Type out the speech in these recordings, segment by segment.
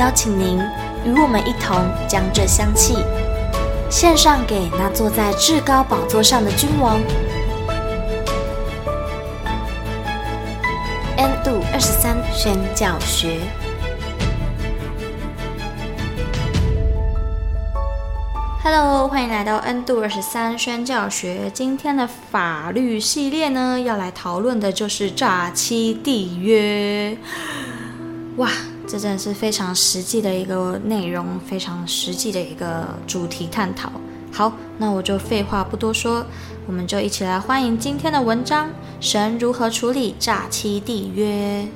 邀请您与我们一同将这香气献上给那坐在至高宝座上的君王。N 度二十三宣教学。Hello，欢迎来到 N 度二十三宣教学。今天的法律系列呢，要来讨论的就是诈欺缔约。哇，这真的是非常实际的一个内容，非常实际的一个主题探讨。好，那我就废话不多说，我们就一起来欢迎今天的文章：神如何处理诈欺缔约？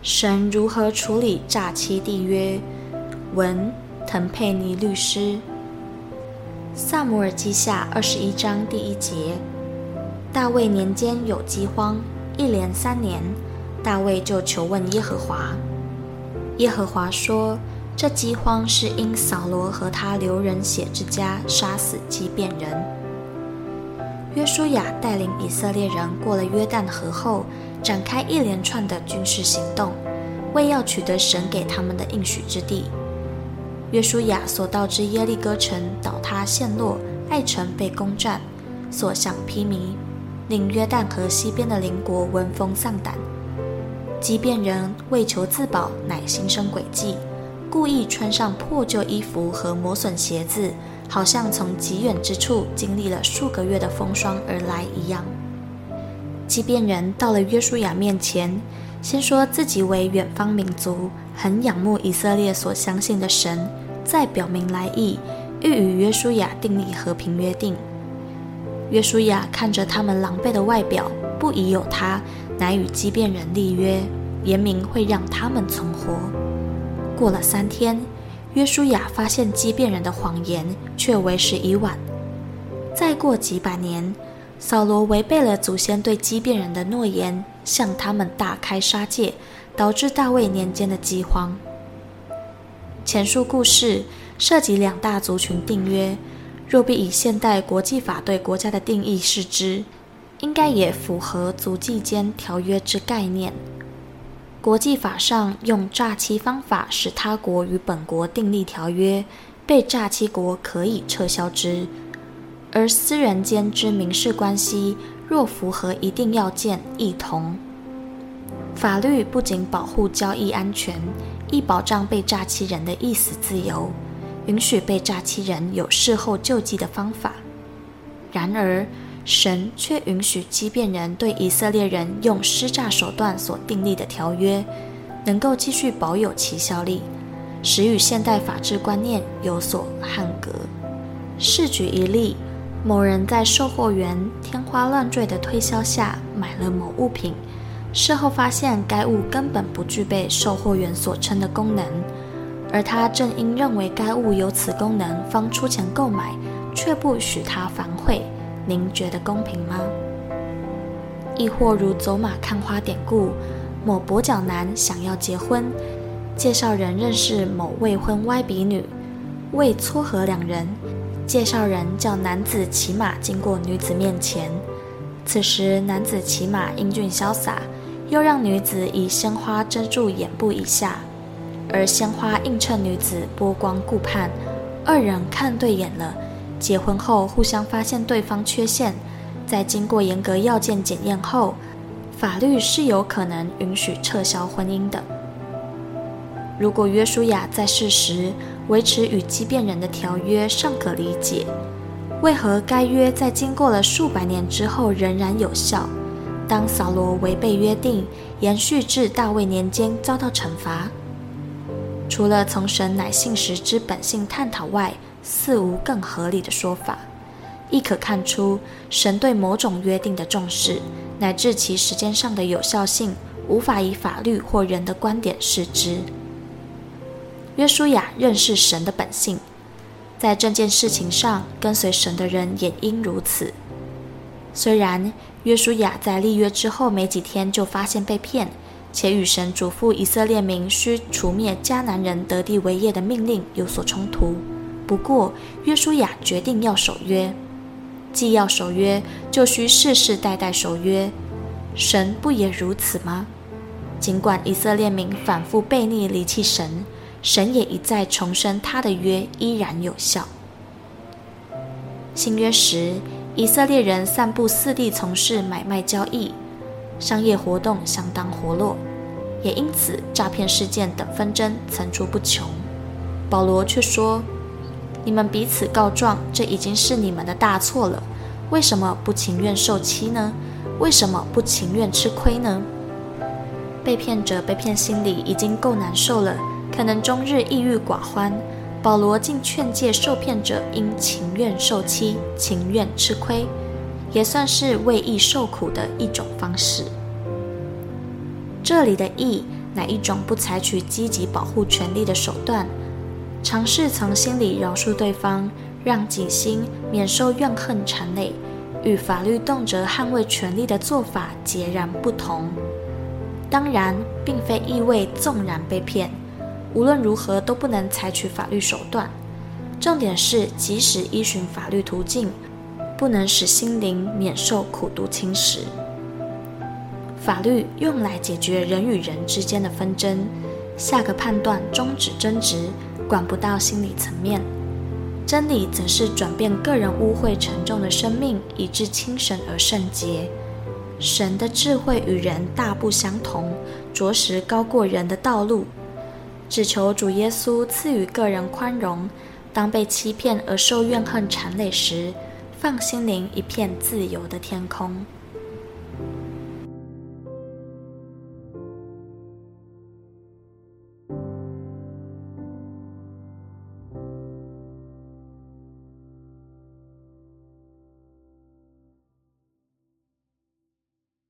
神如何处理诈欺缔约？文。滕佩尼律师，《撒母耳记下》二十一章第一节：大卫年间有饥荒，一连三年，大卫就求问耶和华。耶和华说：“这饥荒是因扫罗和他流人血之家杀死畸变人。”约书亚带领以色列人过了约旦河后，展开一连串的军事行动，为要取得神给他们的应许之地。约书亚所到之耶利哥城倒塌陷落，爱城被攻占，所向披靡，令约旦河西边的邻国闻风丧胆。即便人为求自保，乃心生诡计，故意穿上破旧衣服和磨损鞋子，好像从极远之处经历了数个月的风霜而来一样。即便人到了约书亚面前，先说自己为远方民族，很仰慕以色列所相信的神，再表明来意，欲与约书亚订立和平约定。约书亚看着他们狼狈的外表，不疑有他，乃与基遍人立约，言明会让他们存活。过了三天，约书亚发现基遍人的谎言，却为时已晚。再过几百年，扫罗违背了祖先对基遍人的诺言，向他们大开杀戒。导致大卫年间的饥荒。前述故事涉及两大族群订约，若必以现代国际法对国家的定义视之，应该也符合族际间条约之概念。国际法上用诈欺方法使他国与本国订立条约，被诈欺国可以撤销之；而私人间之民事关系，若符合一定要件，亦同。法律不仅保护交易安全，亦保障被诈欺人的意思自由，允许被诈欺人有事后救济的方法。然而，神却允许基遍人对以色列人用施诈手段所订立的条约，能够继续保有其效力，使与现代法治观念有所捍格。试举一例：某人在售货员天花乱坠的推销下买了某物品。事后发现，该物根本不具备售货员所称的功能，而他正因认为该物有此功能，方出钱购买，却不许他反悔。您觉得公平吗？亦或如走马看花典故，某跛脚男想要结婚，介绍人认识某未婚歪鼻女，为撮合两人，介绍人叫男子骑马经过女子面前，此时男子骑马英俊潇洒。又让女子以鲜花遮住眼部以下，而鲜花映衬女子波光顾盼，二人看对眼了。结婚后互相发现对方缺陷，在经过严格要件检验后，法律是有可能允许撤销婚姻的。如果约书亚在世时维持与畸变人的条约，尚可理解，为何该约在经过了数百年之后仍然有效？当扫罗违背约定，延续至大卫年间遭到惩罚，除了从神乃信实之本性探讨外，似无更合理的说法。亦可看出神对某种约定的重视，乃至其时间上的有效性，无法以法律或人的观点视之。约书亚认识神的本性，在这件事情上跟随神的人也应如此。虽然约书亚在立约之后没几天就发现被骗，且与神嘱咐以色列民须除灭迦南人得地为业的命令有所冲突，不过约书亚决定要守约。既要守约，就需世世代代守约。神不也如此吗？尽管以色列民反复悖逆离弃神，神也一再重申他的约依然有效。新约时，以色列人散布四地从事买卖交易，商业活动相当活络，也因此诈骗事件等纷争层出不穷。保罗却说。你们彼此告状，这已经是你们的大错了。为什么不情愿受欺呢？为什么不情愿吃亏呢？被骗者被骗心里已经够难受了，可能终日抑郁寡欢。保罗竟劝诫受骗者应情愿受欺，情愿吃亏，也算是为义受苦的一种方式。这里的义，乃一种不采取积极保护权利的手段。尝试从心里饶恕对方，让己心免受怨恨缠累，与法律动辄捍卫权利的做法截然不同。当然，并非意味纵然被骗，无论如何都不能采取法律手段。重点是，即使依循法律途径，不能使心灵免受苦毒侵蚀。法律用来解决人与人之间的纷争，下个判断终止争执。管不到心理层面，真理则是转变个人污秽沉重的生命，以致清神而圣洁。神的智慧与人大不相同，着实高过人的道路。只求主耶稣赐予个人宽容，当被欺骗而受怨恨缠累时，放心灵一片自由的天空。